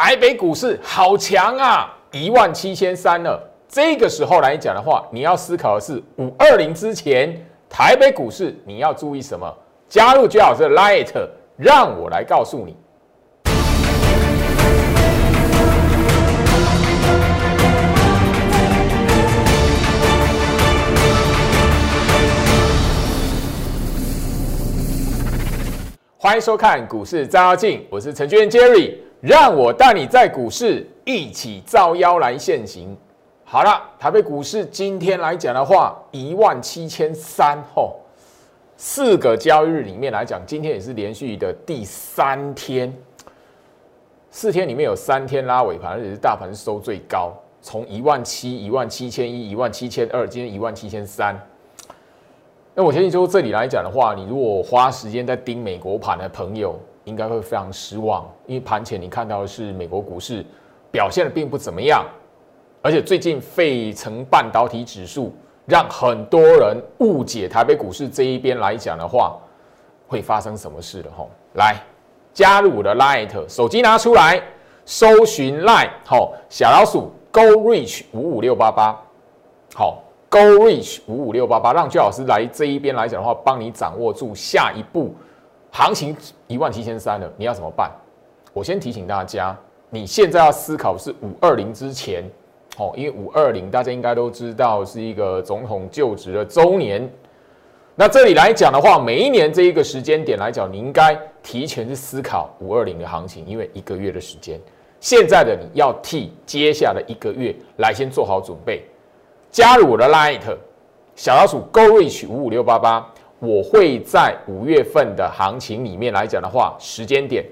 台北股市好强啊，一万七千三了。这个时候来讲的话，你要思考的是五二零之前台北股市你要注意什么？加入最好是 Light，让我来告诉你。欢迎收看股市照妖镜，我是程序员 Jerry，让我带你在股市一起造妖来现行。好了，台北股市今天来讲的话，一万七千三吼，四个交易日里面来讲，今天也是连续的第三天，四天里面有三天拉尾盘，而且是大盘收最高，从一万七、一万七千一、一万七千二，今天一万七千三。那我相信，就这里来讲的话，你如果花时间在盯美国盘的朋友，应该会非常失望，因为盘前你看到的是美国股市表现的并不怎么样，而且最近费城半导体指数让很多人误解台北股市这一边来讲的话，会发生什么事的吼？来加入我的 Light，手机拿出来，搜寻 Light，好，小老鼠 Go Reach 五五六八八，好。Go Reach 五五六八八，让邱老师来这一边来讲的话，帮你掌握住下一步行情一万七千三了，你要怎么办？我先提醒大家，你现在要思考是五二零之前，哦，因为五二零大家应该都知道是一个总统就职的周年。那这里来讲的话，每一年这一个时间点来讲，你应该提前去思考五二零的行情，因为一个月的时间，现在的你要替接下来一个月来先做好准备。加入我的 Light 小老鼠 Go Reach 五五六八八，我会在五月份的行情里面来讲的话，时间点，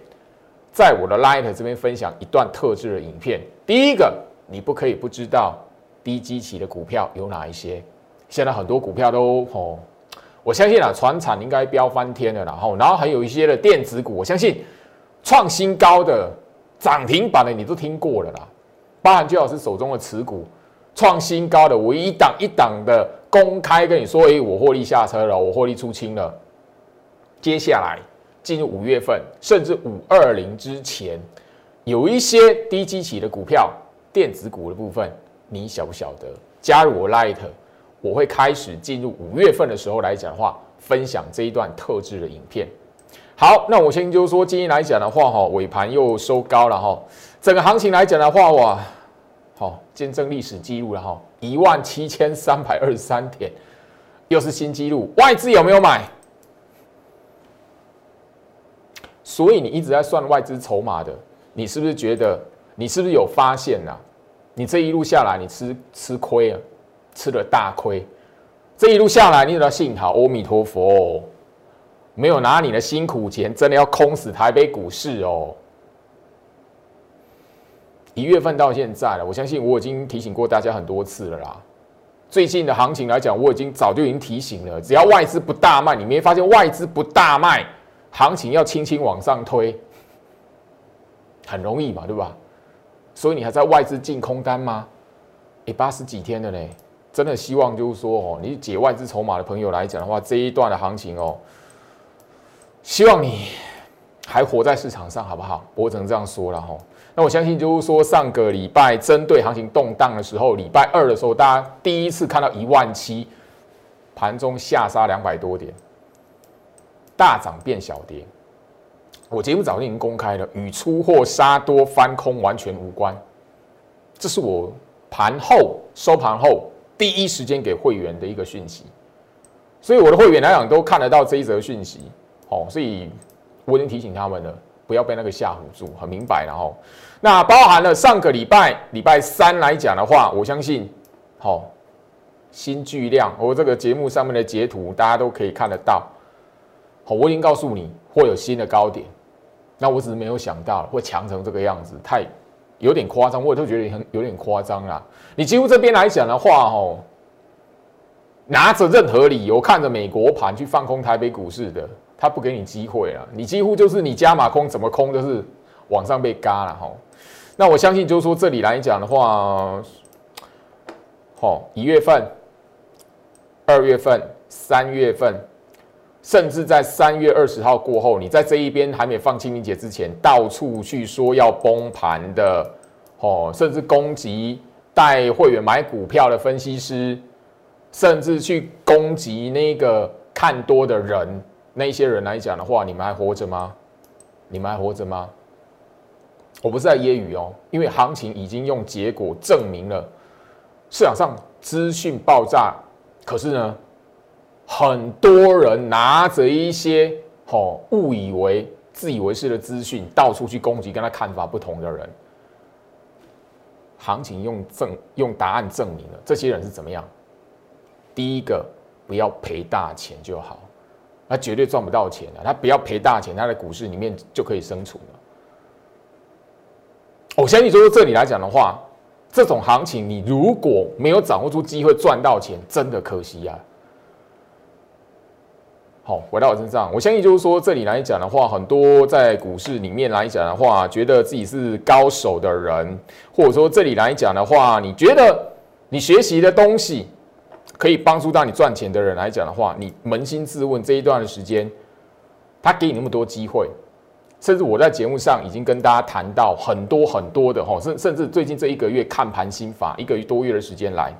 在我的 Light 这边分享一段特制的影片。第一个，你不可以不知道低基期的股票有哪一些。现在很多股票都哦，我相信啊，船产应该飙翻天了，然后，然后还有一些的电子股，我相信创新高的涨停板的你都听过了啦，包含最好是手中的持股。创新高的，我一档一档的公开跟你说，哎，我获利下车了，我获利出清了。接下来进入五月份，甚至五二零之前，有一些低基期的股票，电子股的部分，你晓不晓得？加入我 Light，我会开始进入五月份的时候来讲的话，分享这一段特制的影片。好，那我先就说今天来讲的话，哈，尾盘又收高了哈，整个行情来讲的话，哇。好，见证历史记录了哈，一万七千三百二十三点，又是新纪录。外资有没有买？所以你一直在算外资筹码的，你是不是觉得？你是不是有发现呐？你这一路下来，你吃吃亏了，吃了大亏。这一路下来，你都要幸好阿弥陀佛，哦没有拿你的辛苦钱，真的要空死台北股市哦。一月份到现在了，我相信我已经提醒过大家很多次了啦。最近的行情来讲，我已经早就已经提醒了，只要外资不大卖，你没发现外资不大卖，行情要轻轻往上推，很容易嘛，对吧？所以你还在外资进空单吗？哎，八十几天了嘞，真的希望就是说哦，你解外资筹码的朋友来讲的话，这一段的行情哦，希望你还活在市场上，好不好？我只能这样说了哈。那我相信，就是说，上个礼拜针对行情动荡的时候，礼拜二的时候，大家第一次看到一万七，盘中下杀两百多点，大涨变小跌。我节目早就已经公开了，与出货杀多翻空完全无关。这是我盘后收盘后第一时间给会员的一个讯息，所以我的会员来讲都看得到这一则讯息。哦，所以我已经提醒他们了。不要被那个吓唬住，很明白。然后，那包含了上个礼拜礼拜三来讲的话，我相信，好，新巨量，我这个节目上面的截图大家都可以看得到。好，我已经告诉你会有新的高点，那我只是没有想到会强成这个样子，太有点夸张，我都觉得很有点夸张啦。你几乎这边来讲的话，哦，拿着任何理由看着美国盘去放空台北股市的。他不给你机会了，你几乎就是你加码空怎么空都是往上被嘎了吼。那我相信就是说这里来讲的话，好，一月份、二月份、三月份，甚至在三月二十号过后，你在这一边还没放清明节之前，到处去说要崩盘的，哦，甚至攻击带会员买股票的分析师，甚至去攻击那个看多的人，那些人来讲的话，你们还活着吗？你们还活着吗？我不是在揶揄哦，因为行情已经用结果证明了，市场上资讯爆炸，可是呢？很多人拿着一些哦误以为自以为是的资讯，到处去攻击跟他看法不同的人。行情用证用答案证明了这些人是怎么样。第一个，不要赔大钱就好，他绝对赚不到钱的。他不要赔大钱，他在股市里面就可以生存了。我相信说这里来讲的话，这种行情你如果没有掌握住机会赚到钱，真的可惜呀。好，回到我身上，我相信就是说，这里来讲的话，很多在股市里面来讲的话，觉得自己是高手的人，或者说这里来讲的话，你觉得你学习的东西可以帮助到你赚钱的人来讲的话，你扪心自问，这一段的时间，他给你那么多机会，甚至我在节目上已经跟大家谈到很多很多的哈，甚甚至最近这一个月看盘心法，一个多月的时间来。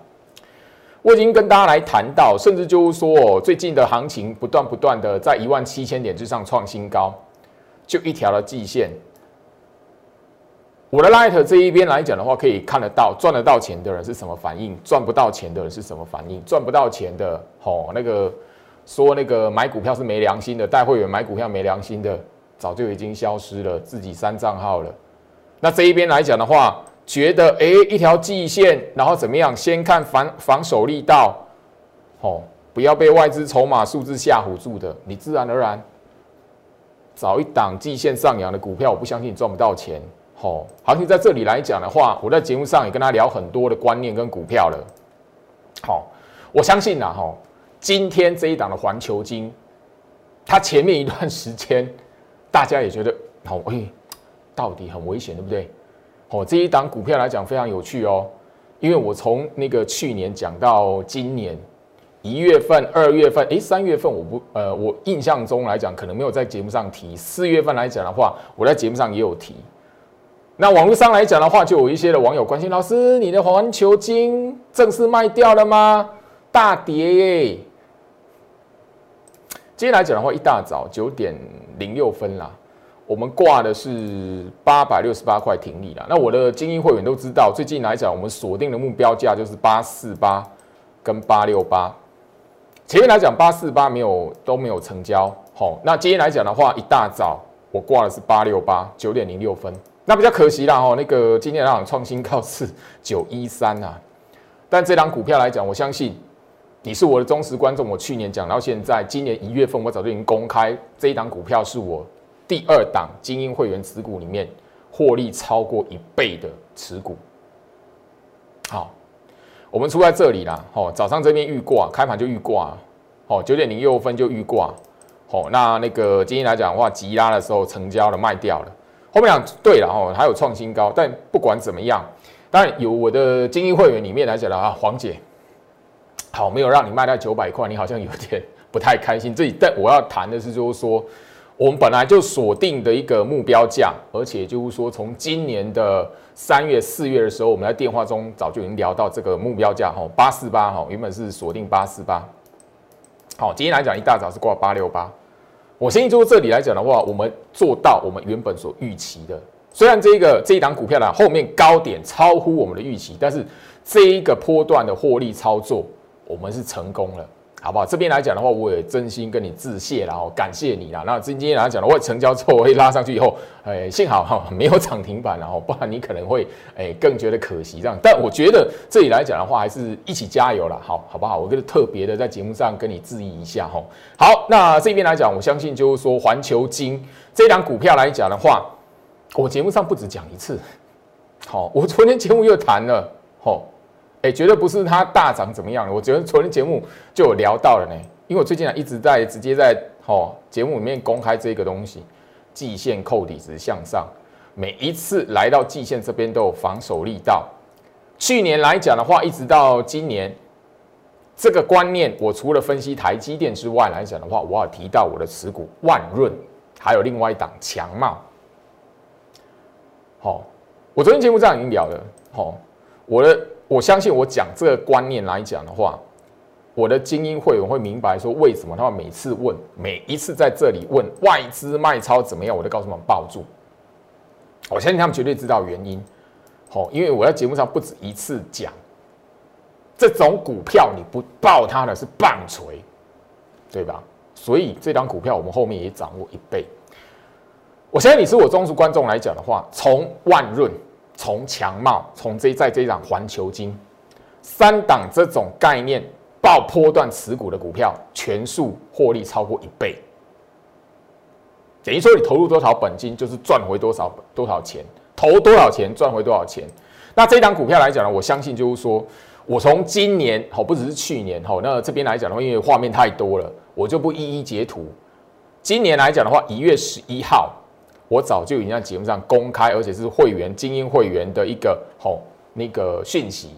我已经跟大家来谈到，甚至就是说，最近的行情不断不断的在一万七千点之上创新高，就一条的季线。我的 Light 这一边来讲的话，可以看得到赚得到钱的人是什么反应，赚不到钱的人是什么反应。赚不到钱的，吼，那个说那个买股票是没良心的，带会员买股票没良心的，早就已经消失了，自己删账号了。那这一边来讲的话。觉得哎，一条季线，然后怎么样？先看防防守力道，哦，不要被外资筹码数字吓唬住的，你自然而然找一档季线上扬的股票，我不相信你赚不到钱。哦，行情在这里来讲的话，我在节目上也跟他聊很多的观念跟股票了。好，我相信呐，哈，今天这一档的环球金，它前面一段时间大家也觉得，好，哎，到底很危险，对不对？哦，这一档股票来讲非常有趣哦，因为我从那个去年讲到今年一月份、二月份，诶，三月份我不，呃，我印象中来讲可能没有在节目上提。四月份来讲的话，我在节目上也有提。那网络上来讲的话，就有一些的网友关心老师，你的环球金正式卖掉了吗？大跌耶！今天来讲的话，一大早九点零六分啦。我们挂的是八百六十八块停利啦。那我的精英会员都知道，最近来讲，我们锁定的目标价就是八四八跟八六八。前面来讲八四八没有都没有成交，好，那今天来讲的话，一大早我挂的是八六八九点零六分，那比较可惜啦哈。那个今天那场创新高是九一三啊，但这张股票来讲，我相信你是我的忠实观众。我去年讲到现在，今年一月份我早就已经公开这一档股票是我。第二档精英会员持股里面获利超过一倍的持股，好，我们出在这里啦。哦，早上这边预挂，开盘就预挂，哦，九点零六分就预挂，哦，那那个今天来讲的话，急拉的时候成交了，卖掉了。后面讲对了，哦，还有创新高，但不管怎么样，当然有我的精英会员里面来讲的啊，黄姐，好，没有让你卖到九百块，你好像有点 不太开心。这里但我要谈的是，就是说。我们本来就锁定的一个目标价，而且就是说，从今年的三月、四月的时候，我们在电话中早就已经聊到这个目标价，哈，八四八，哈，原本是锁定八四八。好，今天来讲，一大早是挂八六八。我相信就这里来讲的话，我们做到我们原本所预期的。虽然这一个这一档股票呢，后面高点超乎我们的预期，但是这一个波段的获利操作，我们是成功了。好不好？这边来讲的话，我也真心跟你致谢，然后感谢你啦。那今天来讲的话，成交之后我会拉上去以后，哎，幸好哈没有涨停板，然后不然你可能会哎更觉得可惜这样。但我觉得这里来讲的话，还是一起加油了，好好不好？我跟特别的在节目上跟你致意一下哈。好，那这边来讲，我相信就是说环球金这档股票来讲的话，我节目上不止讲一次，好，我昨天节目又谈了，好。哎，绝对不是它大涨怎么样我觉得昨天节目就有聊到了呢，因为我最近啊一直在直接在哦节目里面公开这个东西，季线扣底值向上，每一次来到季线这边都有防守力道。去年来讲的话，一直到今年这个观念，我除了分析台积电之外来讲的话，我有提到我的持股万润，还有另外一档强茂。好，我昨天节目这样已经聊了。好，我的我相信我讲这个观念来讲的话，我的精英会员会明白说为什么他们每次问，每一次在这里问外资卖超怎么样，我都告诉他们抱住。我相信他们绝对知道原因。好，因为我在节目上不止一次讲。这种股票你不抱它的是棒槌，对吧？所以这张股票我们后面也掌握一倍。我相信你是我忠实观众来讲的话，从万润、从强茂、从这在这一档环球金三档这种概念爆破段持股的股票，全数获利超过一倍。等于说你投入多少本金，就是赚回多少多少钱，投多少钱赚回多少钱。那这档股票来讲呢，我相信就是说。我从今年好，不只是去年好，那这边来讲的话，因为画面太多了，我就不一一截图。今年来讲的话，一月十一号，我早就已经在节目上公开，而且是会员精英会员的一个好那个讯息。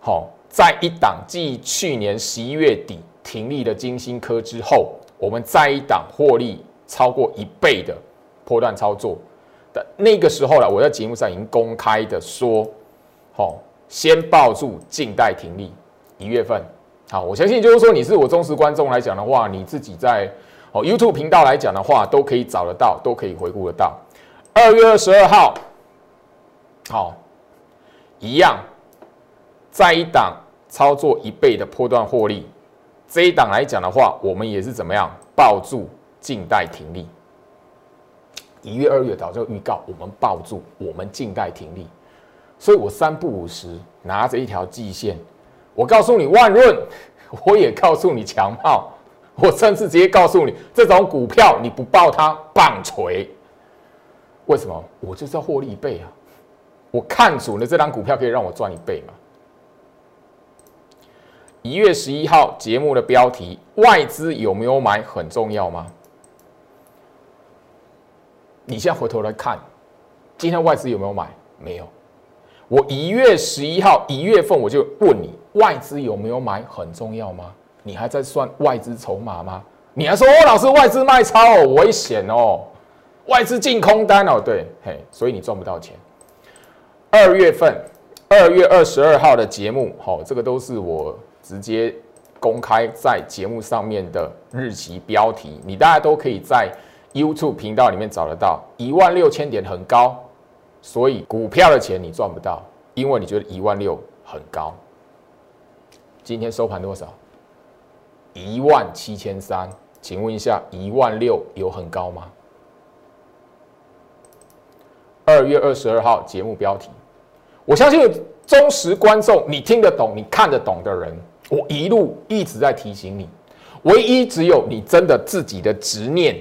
好，在一档继去年十一月底停利的金星科之后，我们再一档获利超过一倍的破断操作的那个时候呢，我在节目上已经公开的说，好。先抱住静待停利，一月份，好，我相信就是说你是我忠实观众来讲的话，你自己在哦 YouTube 频道来讲的话，都可以找得到，都可以回顾得到。二月二十二号，好，一样，在一档操作一倍的波段获利，这一档来讲的话，我们也是怎么样抱住静待停利。一月二月早就预告，我们抱住，我们静待停利。所以我三不五时拿着一条季线，我告诉你万润，我也告诉你强茂，我甚至直接告诉你这种股票你不报它棒槌。为什么？我就是要获利一倍啊！我看准了这张股票可以让我赚一倍嘛。一月十一号节目的标题：外资有没有买很重要吗？你现在回头来看，今天外资有没有买？没有。我一月十一号一月份我就问你，外资有没有买很重要吗？你还在算外资筹码吗？你还说哦，老师外资卖超哦，危险哦，外资净空单哦，对，嘿，所以你赚不到钱。二月份二月二十二号的节目，好，这个都是我直接公开在节目上面的日期标题，你大家都可以在 YouTube 频道里面找得到，一万六千点很高。所以股票的钱你赚不到，因为你觉得一万六很高。今天收盘多少？一万七千三。请问一下，一万六有很高吗？二月二十二号节目标题，我相信忠实观众，你听得懂、你看得懂的人，我一路一直在提醒你，唯一只有你真的自己的执念。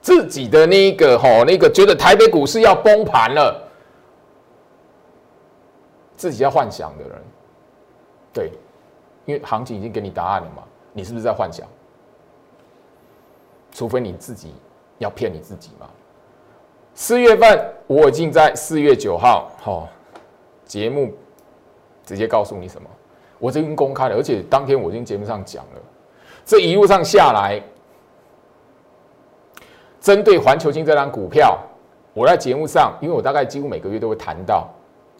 自己的那个吼，那个觉得台北股市要崩盘了，自己要幻想的人，对，因为行情已经给你答案了嘛，你是不是在幻想？除非你自己要骗你自己嘛。四月份我已经在四月九号哈节目直接告诉你什么，我已经公开了，而且当天我已经节目上讲了，这一路上下来。针对环球金这张股票，我在节目上，因为我大概几乎每个月都会谈到，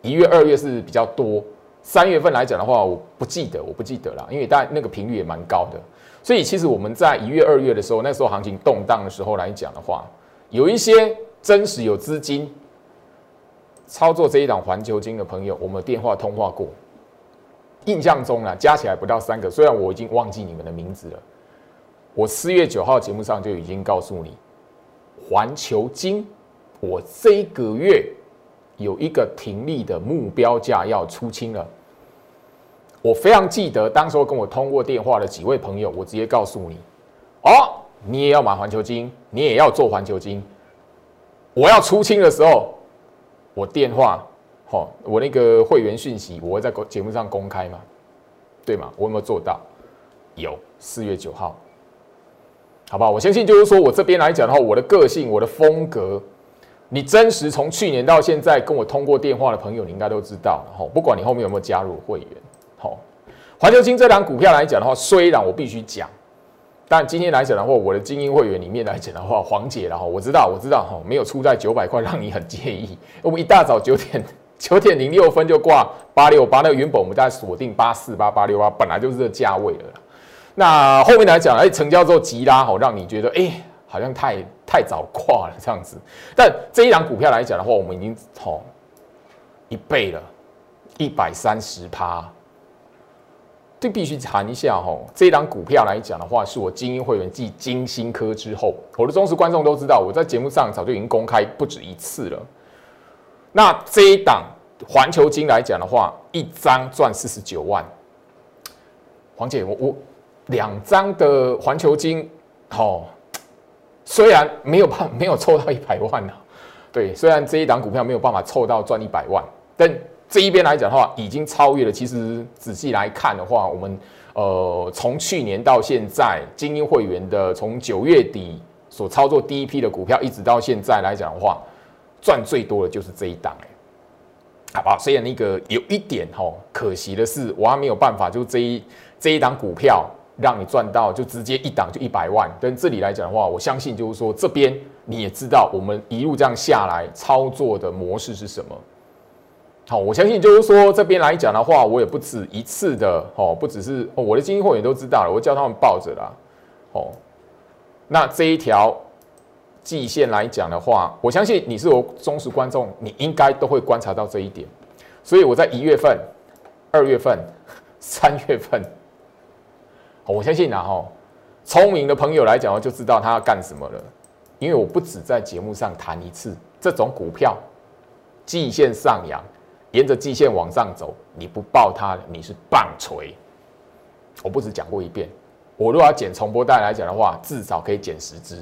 一月、二月是比较多，三月份来讲的话，我不记得，我不记得了，因为大那个频率也蛮高的，所以其实我们在一月、二月的时候，那时候行情动荡的时候来讲的话，有一些真实有资金操作这一档环球金的朋友，我们电话通话过，印象中啊，加起来不到三个，虽然我已经忘记你们的名字了，我四月九号节目上就已经告诉你。环球金，我这个月有一个停利的目标价要出清了。我非常记得当时跟我通过电话的几位朋友，我直接告诉你：哦，你也要买环球金，你也要做环球金。我要出清的时候，我电话，好，我那个会员讯息，我会在节目上公开嘛？对吗？我有没有做到？有，四月九号。好不好？我相信就是说，我这边来讲的话，我的个性、我的风格，你真实从去年到现在跟我通过电话的朋友，你应该都知道了哈。不管你后面有没有加入会员，好，环球金这档股票来讲的话，虽然我必须讲，但今天来讲的话，我的精英会员里面来讲的话，黄姐然后我知道，我知道哈，没有出在九百块，让你很介意。我们一大早九点 九点零六分就挂八六八，那原本我们在锁定八四八八六八，本来就是这价位了。那后面来讲，哎，成交之后急拉，好让你觉得，哎，好像太太早挂了这样子。但这一档股票来讲的话，我们已经好一倍了，一百三十趴。这必须谈一下哈，这一档股票来讲的话，是我精英会员继金星科之后，我的忠实观众都知道，我在节目上早就已经公开不止一次了。那这一档环球金来讲的话，一张赚四十九万。黄姐，我我两张的环球金，哦，虽然没有办没有凑到一百万呐，对，虽然这一档股票没有办法凑到赚一百万，但。这一边来讲的话，已经超越了。其实仔细来看的话，我们呃从去年到现在，精英会员的从九月底所操作第一批的股票，一直到现在来讲的话，赚最多的就是这一档哎，好不好？虽然那个有一点吼可惜的是，我还没有办法就这一这一档股票让你赚到就直接一档就一百万。但这里来讲的话，我相信就是说这边你也知道，我们一路这样下来操作的模式是什么。好，我相信就是说这边来讲的话，我也不止一次的哦，不只是我的精英会员都知道了，我叫他们抱着啦。哦，那这一条季线来讲的话，我相信你是我忠实观众，你应该都会观察到这一点。所以我在一月份、二月份、三月份，我相信啊，哈，聪明的朋友来讲就知道他要干什么了，因为我不止在节目上谈一次，这种股票季线上扬。沿着季线往上走，你不爆它，你是棒槌。我不止讲过一遍，我如果要剪重播带来讲的话，至少可以剪十支。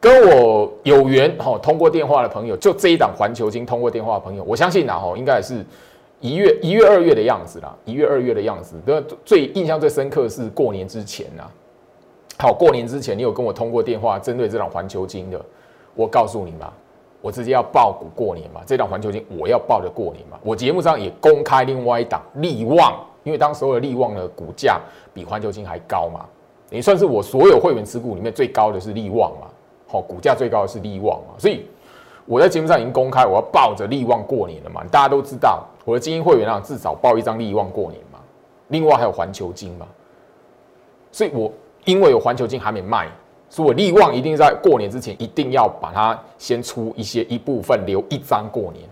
跟我有缘哈，通过电话的朋友，就这一档环球金通过电话的朋友，我相信呐哈，应该也是一月一月二月的样子啦，一月二月的样子。的最印象最深刻是过年之前呐，好，过年之前你有跟我通过电话，针对这档环球金的，我告诉你嘛。我直接要报股过年嘛，这档环球金我要报的过年嘛。我节目上也公开另外一档利旺，因为当时候的利旺的股价比环球金还高嘛，也算是我所有会员持股里面最高的是利旺嘛。好，股价最高的是利旺嘛，所以我在节目上已经公开我要抱着利旺过年了嘛。大家都知道我的精英会员啊，至少报一张利旺过年嘛。另外还有环球金嘛，所以我因为有环球金还没卖。所以我利旺一定在过年之前一定要把它先出一些一部分留一张过年。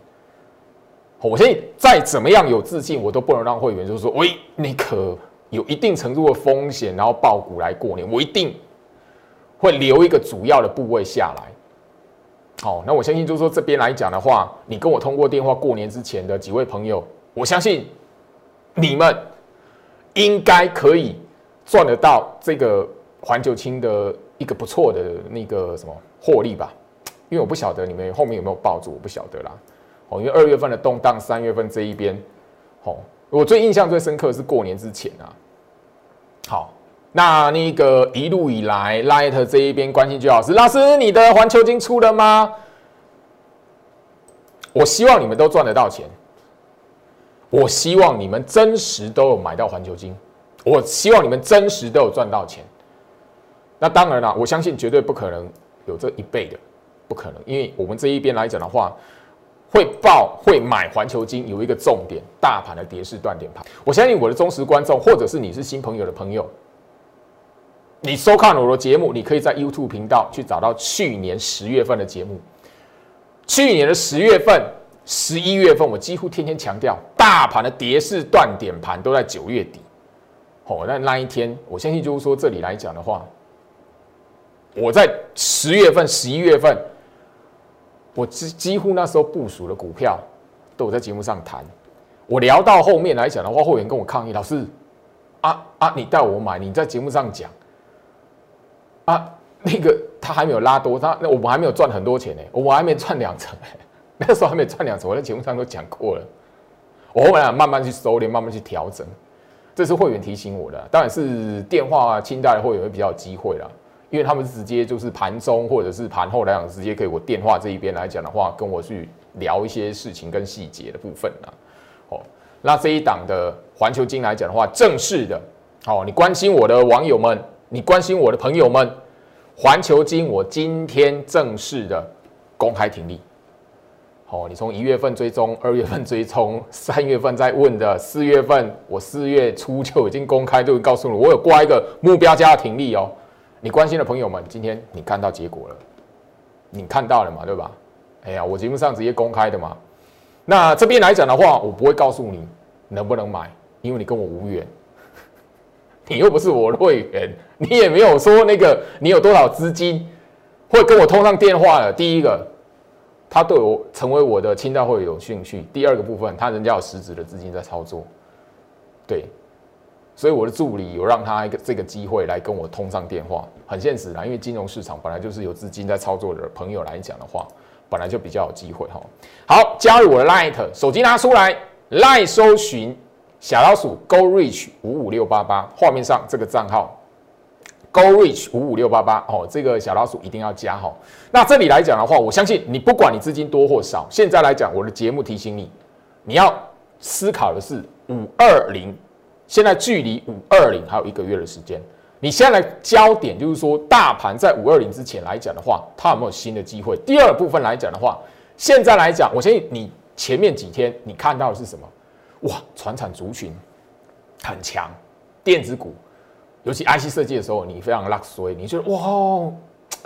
我相信再怎么样有自信，我都不能让会员就是说，喂，你可有一定程度的风险，然后爆股来过年，我一定会留一个主要的部位下来。好，那我相信就是说这边来讲的话，你跟我通过电话过年之前的几位朋友，我相信你们应该可以赚得到这个环球清的。一个不错的那个什么获利吧，因为我不晓得你们后面有没有抱住，我不晓得啦。哦，因为二月份的动荡，三月份这一边，哦，我最印象最深刻是过年之前啊。好，那那个一路以来，Light 这一边关心就老师，老师你的环球金出了吗？我希望你们都赚得到钱，我希望你们真实都有买到环球金，我希望你们真实都有赚到钱。那当然了，我相信绝对不可能有这一倍的，不可能，因为我们这一边来讲的话，会报会买环球金有一个重点，大盘的跌势断点盘。我相信我的忠实观众，或者是你是新朋友的朋友，你收看我的节目，你可以在 YouTube 频道去找到去年十月份的节目。去年的十月份、十一月份，我几乎天天强调，大盘的跌势断点盘都在九月底。哦，那那一天，我相信就是说这里来讲的话。我在十月份、十一月份，我几几乎那时候部署的股票，都有在节目上谈。我聊到后面来讲的话，会员跟我抗议：“老师，啊啊，你带我买，你在节目上讲，啊，那个他还没有拉多，他那我们还没有赚很多钱呢，我们还没赚两成，那时候还没赚两成，我在节目上都讲过了。我后来慢慢去收敛，慢慢去调整，这是会员提醒我的，当然是电话清代的会员会比较有机会啦。”因为他们直接就是盘中或者是盘后来讲，直接可以我电话这一边来讲的话，跟我去聊一些事情跟细节的部分啊。哦，那这一档的环球金来讲的话，正式的，好，你关心我的网友们，你关心我的朋友们，环球金我今天正式的公开停利。好，你从一月份追踪，二月份追踪，三月份在问的，四月份我四月初就已经公开，就告诉你，我有挂一个目标价停利哦。你关心的朋友们，今天你看到结果了，你看到了嘛，对吧？哎呀，我节目上直接公开的嘛。那这边来讲的话，我不会告诉你能不能买，因为你跟我无缘，你又不是我的会员，你也没有说那个你有多少资金会跟我通上电话了。第一个。他对我成为我的清代会有兴趣。第二个部分，他人家有实质的资金在操作，对，所以我的助理有让他一个这个机会来跟我通上电话，很现实啦。因为金融市场本来就是有资金在操作的朋友来讲的话，本来就比较有机会哈。好，加入我的 Light，手机拿出来，Light 搜寻小老鼠 Go Reach 五五六八八，画面上这个账号。Go Reach 五五六八八哦，这个小老鼠一定要加哈。那这里来讲的话，我相信你不管你资金多或少，现在来讲我的节目提醒你，你要思考的是五二零，现在距离五二零还有一个月的时间。你现在焦点就是说，大盘在五二零之前来讲的话，它有没有新的机会？第二部分来讲的话，现在来讲，我相信你前面几天你看到的是什么？哇，船产族群很强，电子股。尤其 IC 设计的时候，你非常 luxury，你觉得哇，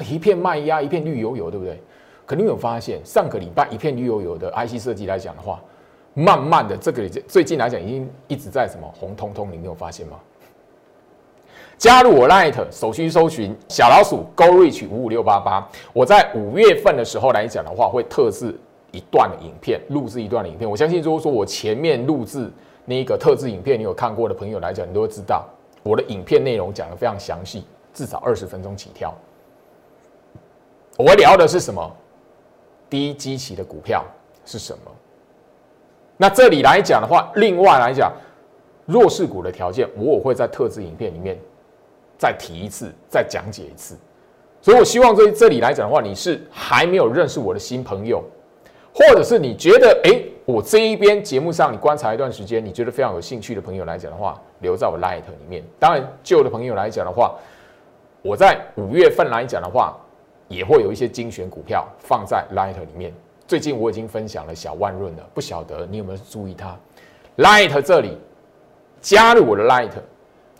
一片麦芽，一片绿油油，对不对？可你有发现，上个礼拜一片绿油油的 IC 设计来讲的话，慢慢的这个最近来讲已经一直在什么红彤彤，你没有发现吗？加入我 Light，手机搜寻小老鼠 Go Reach 五五六八八。我在五月份的时候来讲的话，会特制一段影片，录制一段影片。我相信如果说我前面录制那个特制影片，你有看过的朋友来讲，你都会知道。我的影片内容讲的非常详细，至少二十分钟起跳。我聊的是什么？低基期的股票是什么？那这里来讲的话，另外来讲，弱势股的条件，我会在特制影片里面再提一次，再讲解一次。所以我希望这这里来讲的话，你是还没有认识我的新朋友，或者是你觉得哎。我这一边节目上，你观察一段时间，你觉得非常有兴趣的朋友来讲的话，留在我 Light 里面。当然，旧的朋友来讲的话，我在五月份来讲的话，也会有一些精选股票放在 Light 里面。最近我已经分享了小万润了，不晓得你有没有注意它？Light 这里加入我的 Light，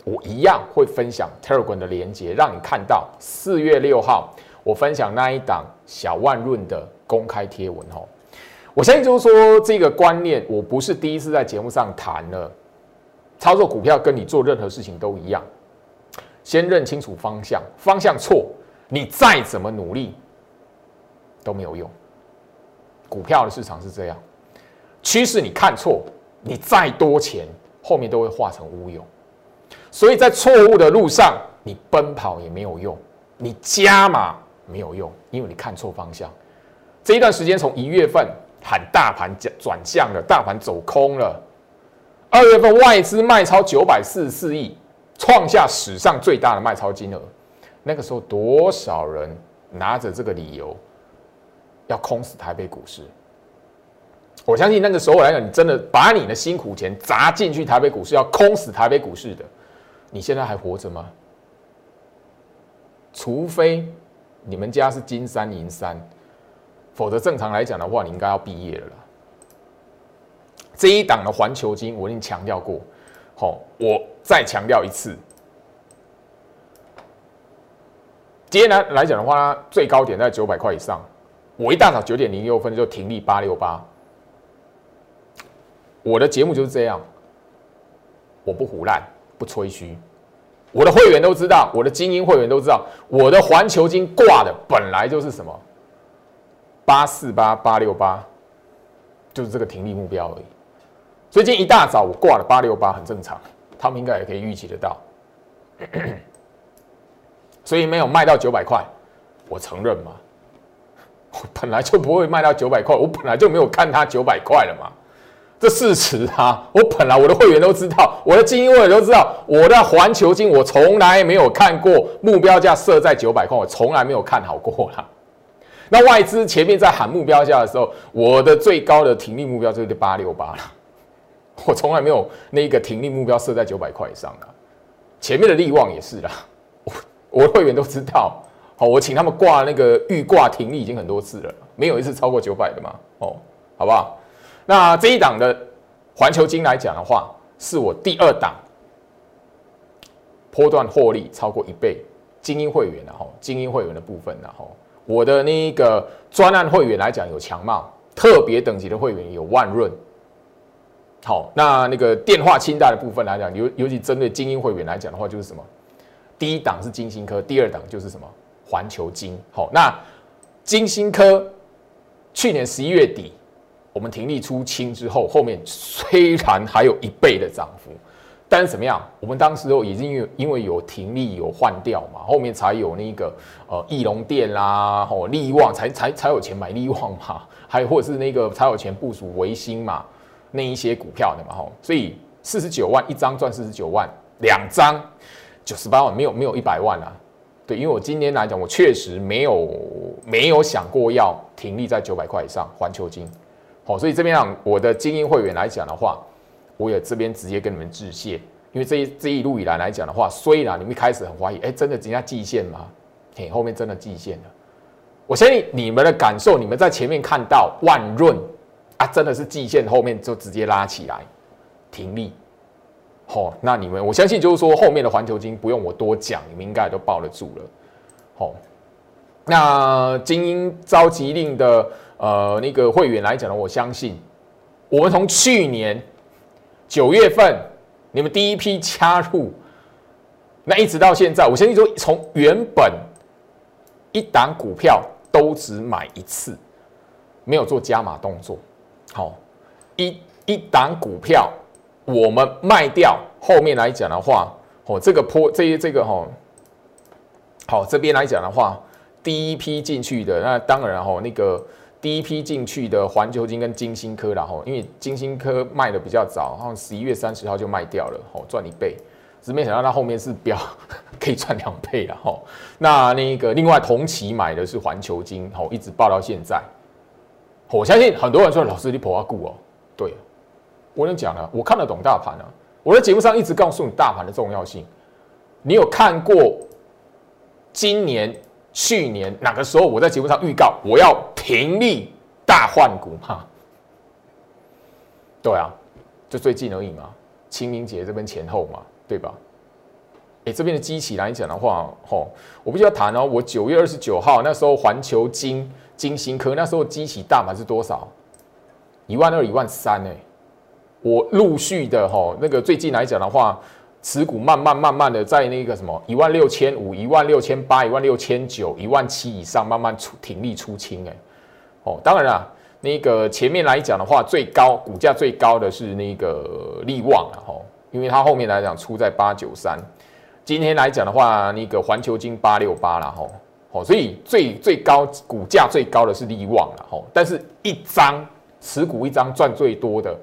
我一样会分享 Telegram 的连接，让你看到四月六号我分享那一档小万润的公开贴文哦。我相信就是说这个观念，我不是第一次在节目上谈了。操作股票跟你做任何事情都一样，先认清楚方向，方向错，你再怎么努力都没有用。股票的市场是这样，趋势你看错，你再多钱后面都会化成乌有。所以在错误的路上，你奔跑也没有用，你加码没有用，因为你看错方向。这一段时间从一月份。喊大盘转转向了，大盘走空了。二月份外资卖超九百四十四亿，创下史上最大的卖超金额。那个时候多少人拿着这个理由要空死台北股市？我相信那个时候来讲，你真的把你的辛苦钱砸进去台北股市，要空死台北股市的，你现在还活着吗？除非你们家是金山银山。否则，正常来讲的话，你应该要毕业了啦。这一档的环球金，我已经强调过，好，我再强调一次。今天来来讲的话，最高点在九百块以上。我一大早九点零六分就停立八六八。我的节目就是这样，我不胡乱，不吹嘘。我的会员都知道，我的精英会员都知道，我的环球金挂的本来就是什么。八四八八六八，就是这个停利目标而已。最近一大早我挂了八六八，很正常，他们应该也可以预期得到。所以没有卖到九百块，我承认嘛，我本来就不会卖到九百块，我本来就没有看它九百块了嘛，这事实啊。我本来我的会员都知道，我的精英会员都知道，我的环球金我从来没有看过目标价设在九百块，我从来没有看好过啦。那外资前面在喊目标价的时候，我的最高的停利目标就是八六八了。我从来没有那个停利目标设在九百块以上的。前面的利旺也是啦，我我会员都知道。好，我请他们挂那个预挂停利已经很多次了，没有一次超过九百的嘛。哦，好不好？那这一档的环球金来讲的话，是我第二档，波段获利超过一倍，精英会员的哈，精英会员的部分然后我的那个专案会员来讲有强茂，特别等级的会员有万润。好，那那个电话清单的部分来讲，尤尤其针对精英会员来讲的话，就是什么？第一档是金星科，第二档就是什么？环球金。好，那金星科去年十一月底我们停利出清之后，后面虽然还有一倍的涨幅，但是怎么样？我们当时都已经因为因为有停利有换掉嘛，后面才有那个呃翼龙店啦，哦利旺才才才有钱买利旺嘛，还有或者是那个才有钱部署维新嘛。那一些股票的嘛吼，所以四十九万一张赚四十九万，两张九十八万，没有没有一百万啊。对，因为我今年来讲，我确实没有没有想过要停利在九百块以上环球金，好，所以这边让我的精英会员来讲的话，我也这边直接跟你们致谢，因为这一这一路以来来讲的话，虽然你们一开始很怀疑，哎，真的人家季线吗？嘿，后面真的季线了。我相信你们的感受，你们在前面看到万润。啊，真的是季线后面就直接拉起来，停利，好，那你们我相信就是说后面的环球金不用我多讲，你们应该都抱得住了，好，那精英召集令的呃那个会员来讲呢，我相信我们从去年九月份你们第一批加入，那一直到现在，我相信说从原本一档股票都只买一次，没有做加码动作。好，一一档股票，我们卖掉，后面来讲的话，哦，这个坡，这些这个哈，好，这边来讲的话，第一批进去的，那当然哈，那个第一批进去的环球金跟金星科然后因为金星科卖的比较早，好像十一月三十号就卖掉了，哦，赚一倍，只没想到它后面是标 可以赚两倍了，哈，那那个另外同期买的是环球金，好，一直报到现在。我相信很多人说老师你跑阿股哦，对，我跟你讲了，我看得懂大盘啊。我在节目上一直告诉你大盘的重要性。你有看过今年、去年哪个时候我在节目上预告我要停利大换股吗？对啊，就最近而已嘛，清明节这边前后嘛，对吧？哎，这边的机器来讲的话，吼，我必须要谈哦。我九月二十九号那时候环球金。金星科那时候机器大盘是多少？一万二、一万三哎！我陆续的吼，那个最近来讲的话，持股慢慢慢慢的在那个什么一万六千五、一万六千八、一万六千九、一万七以上慢慢出挺力出清哎！哦，当然了，那个前面来讲的话，最高股价最高的是那个利旺了哈，因为它后面来讲出在八九三，今天来讲的话，那个环球金八六八了哈。哦，所以最最高股价最高的是利旺了，吼，但是一张持股一张赚最多的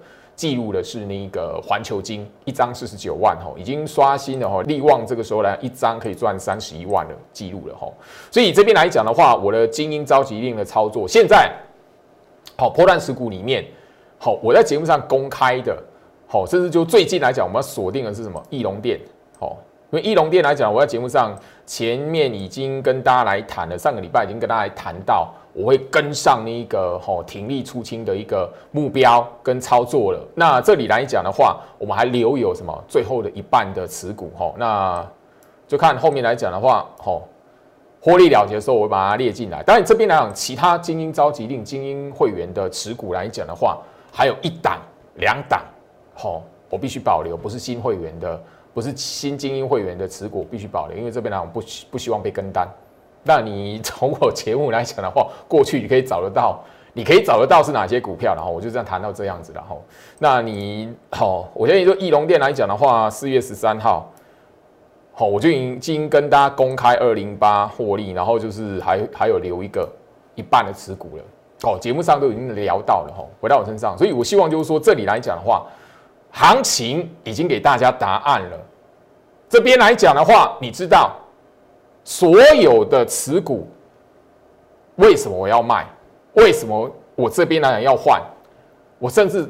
记录的是那个环球金，一张四十九万，吼，已经刷新了，吼，利旺这个时候呢，一张可以赚三十一万的记录了，吼，所以这边来讲的话，我的精英召集令的操作，现在好破烂持股里面，好，我在节目上公开的，好，甚至就最近来讲，我们要锁定的是什么？翼龙店，好。因为翼龙店来讲，我在节目上前面已经跟大家来谈了，上个礼拜已经跟大家来谈到，我会跟上那个吼停利出清的一个目标跟操作了。那这里来讲的话，我们还留有什么最后的一半的持股吼，那就看后面来讲的话，吼获利了结的时候，我会把它列进来。当然这边来讲，其他精英召集令精英会员的持股来讲的话，还有一档两档，吼我必须保留，不是新会员的。不是新精英会员的持股必须保留，因为这边呢，我不不希望被跟单。那你从我节目来讲的话，过去你可以找得到，你可以找得到是哪些股票，然后我就这样谈到这样子，然后，那你好，我建议说翼龙店来讲的话，四月十三号，好，我就已经跟大家公开二零八获利，然后就是还还有留一个一半的持股了。哦，节目上都已经聊到了哈，回到我身上，所以我希望就是说这里来讲的话。行情已经给大家答案了。这边来讲的话，你知道所有的持股为什么我要卖？为什么我这边来讲要换？我甚至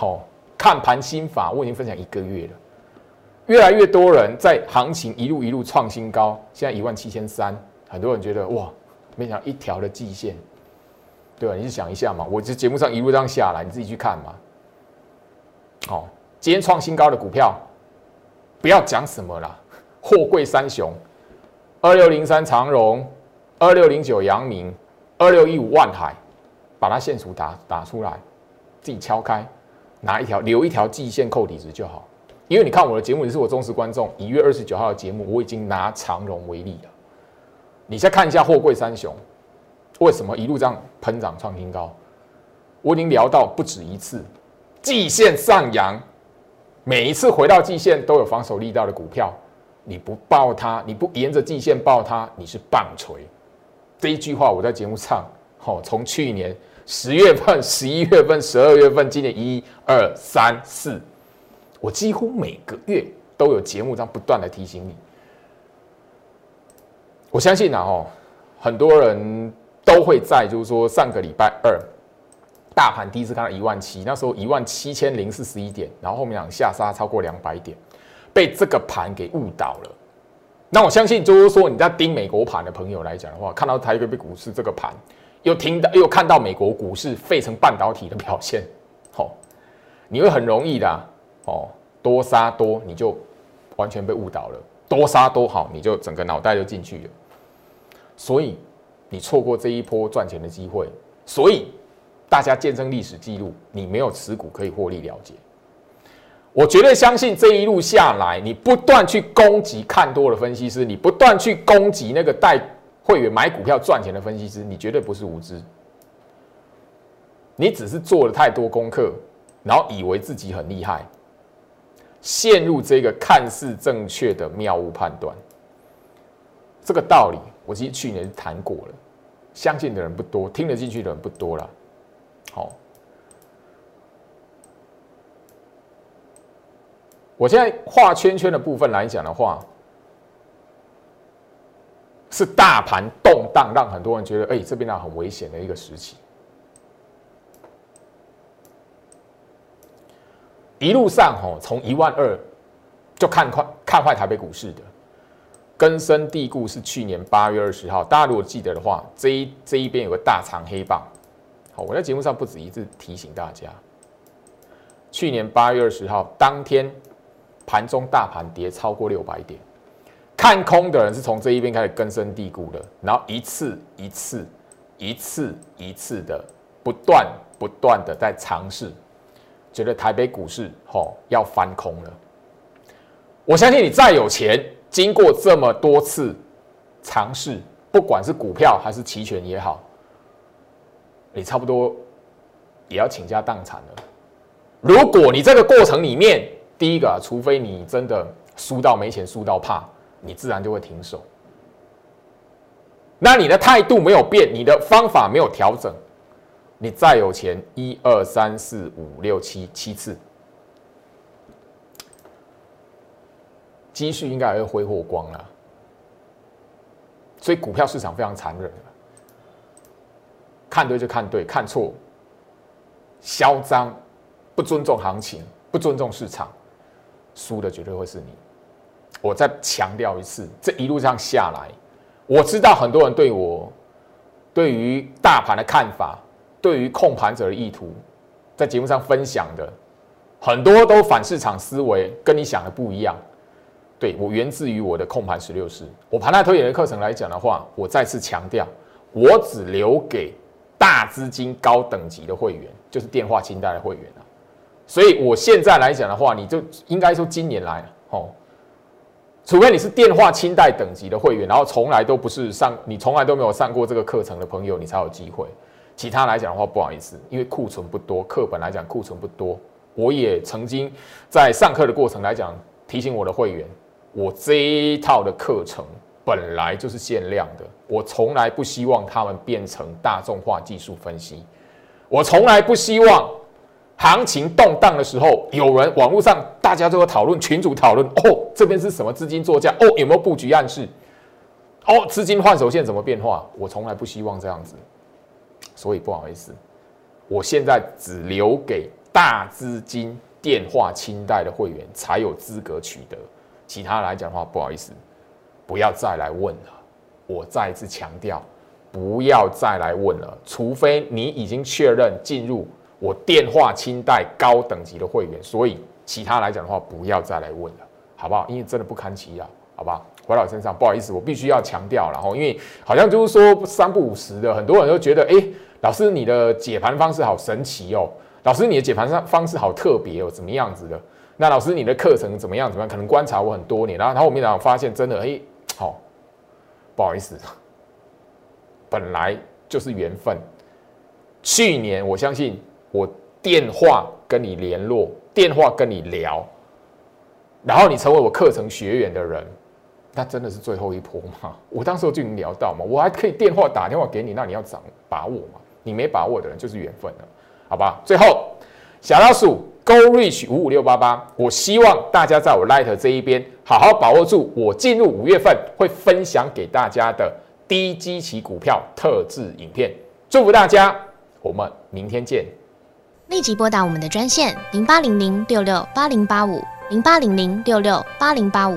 哦看盘心法，我已经分享一个月了。越来越多人在行情一路一路创新高，现在一万七千三，很多人觉得哇，没想到一条的季线，对吧？你就想一下嘛，我这节目上一路这样下来，你自己去看嘛。好，今天创新高的股票，不要讲什么啦，货柜三雄，二六零三长荣，二六零九阳明，二六一五万海，把它线图打打出来，自己敲开，拿一条留一条季线扣底值就好。因为你看我的节目，你是我忠实观众。一月二十九号的节目，我已经拿长荣为例了。你再看一下货柜三雄，为什么一路这样喷涨创新高？我已经聊到不止一次，季线上扬，每一次回到季线都有防守力道的股票，你不抱它，你不沿着季线抱它，你是棒槌。这一句话我在节目上，好，从去年十月份、十一月份、十二月份，今年一二三四。我几乎每个月都有节目这样不断的提醒你。我相信啊，哦，很多人都会在，就是说上个礼拜二，大盘第一次看到一万七，那时候一万七千零四十一点，然后后面两下杀超过两百点，被这个盘给误导了。那我相信，就是说你在盯美国盘的朋友来讲的话，看到台北股市这个盘，又听到又看到美国股市费城半导体的表现，好，你会很容易的。哦，多杀多你就完全被误导了，多杀多好你就整个脑袋就进去了，所以你错过这一波赚钱的机会，所以大家见证历史记录，你没有持股可以获利了结。我绝对相信这一路下来，你不断去攻击看多的分析师，你不断去攻击那个带会员买股票赚钱的分析师，你绝对不是无知，你只是做了太多功课，然后以为自己很厉害。陷入这个看似正确的谬误判断，这个道理我其实去年谈过了，相信的人不多，听得进去的人不多了。好，我现在画圈圈的部分来讲的话，是大盘动荡，让很多人觉得，哎，这边呢很危险的一个时期。一路上吼，从一万二就看坏看坏台北股市的，根深蒂固是去年八月二十号。大家如果记得的话，这一这一边有个大长黑棒。我在节目上不止一次提醒大家，去年八月二十号当天盘中大盘跌超过六百点，看空的人是从这一边开始根深蒂固的，然后一次一次一次一次的不断不断的在尝试。觉得台北股市吼要翻空了，我相信你再有钱，经过这么多次尝试，不管是股票还是期权也好，你差不多也要倾家荡产了。如果你这个过程里面，第一个，除非你真的输到没钱，输到怕，你自然就会停手。那你的态度没有变，你的方法没有调整。你再有钱，一二三四五六七七次，积蓄应该还会挥霍光了。所以股票市场非常残忍，看对就看对，看错，嚣张，不尊重行情，不尊重市场，输的绝对会是你。我再强调一次，这一路上下来，我知道很多人对我对于大盘的看法。对于控盘者的意图，在节目上分享的很多都反市场思维，跟你想的不一样。对我源自于我的控盘十六式，我盘带推演的课程来讲的话，我再次强调，我只留给大资金高等级的会员，就是电话清贷的会员啊。所以我现在来讲的话，你就应该说今年来哦，除非你是电话清贷等级的会员，然后从来都不是上，你从来都没有上过这个课程的朋友，你才有机会。其他来讲的话，不好意思，因为库存不多，课本来讲库存不多。我也曾经在上课的过程来讲，提醒我的会员，我这一套的课程本来就是限量的，我从来不希望他们变成大众化技术分析，我从来不希望行情动荡的时候，有人网络上大家都有讨论，群主讨论，哦，这边是什么资金作价，哦，有没有布局暗示，哦，资金换手线怎么变化，我从来不希望这样子。所以不好意思，我现在只留给大资金电话清代的会员才有资格取得，其他来讲的话，不好意思，不要再来问了。我再一次强调，不要再来问了，除非你已经确认进入我电话清代高等级的会员，所以其他来讲的话，不要再来问了，好不好？因为真的不堪其扰，好不好？回到我身上，不好意思，我必须要强调，然后因为好像就是说三不五十的，很多人都觉得，哎，老师你的解盘方式好神奇哦。老师，你的解盘上方式好特别哦，怎么样子的？那老师，你的课程怎么样？怎么样？可能观察我很多年，然后，然后我们然后发现，真的，哎，不好意思，本来就是缘分。去年我相信我电话跟你联络，电话跟你聊，然后你成为我课程学员的人，那真的是最后一波吗？我当时就已经聊到嘛，我还可以电话打电话给你，那你要掌把握嘛？你没把握的人就是缘分了。好吧，最后小老鼠 Go Reach 五五六八八，我希望大家在我 Light 这一边好好把握住我进入五月份会分享给大家的低基期股票特制影片。祝福大家，我们明天见。立即拨打我们的专线零八零零六六八零八五。零八零零六六八零八五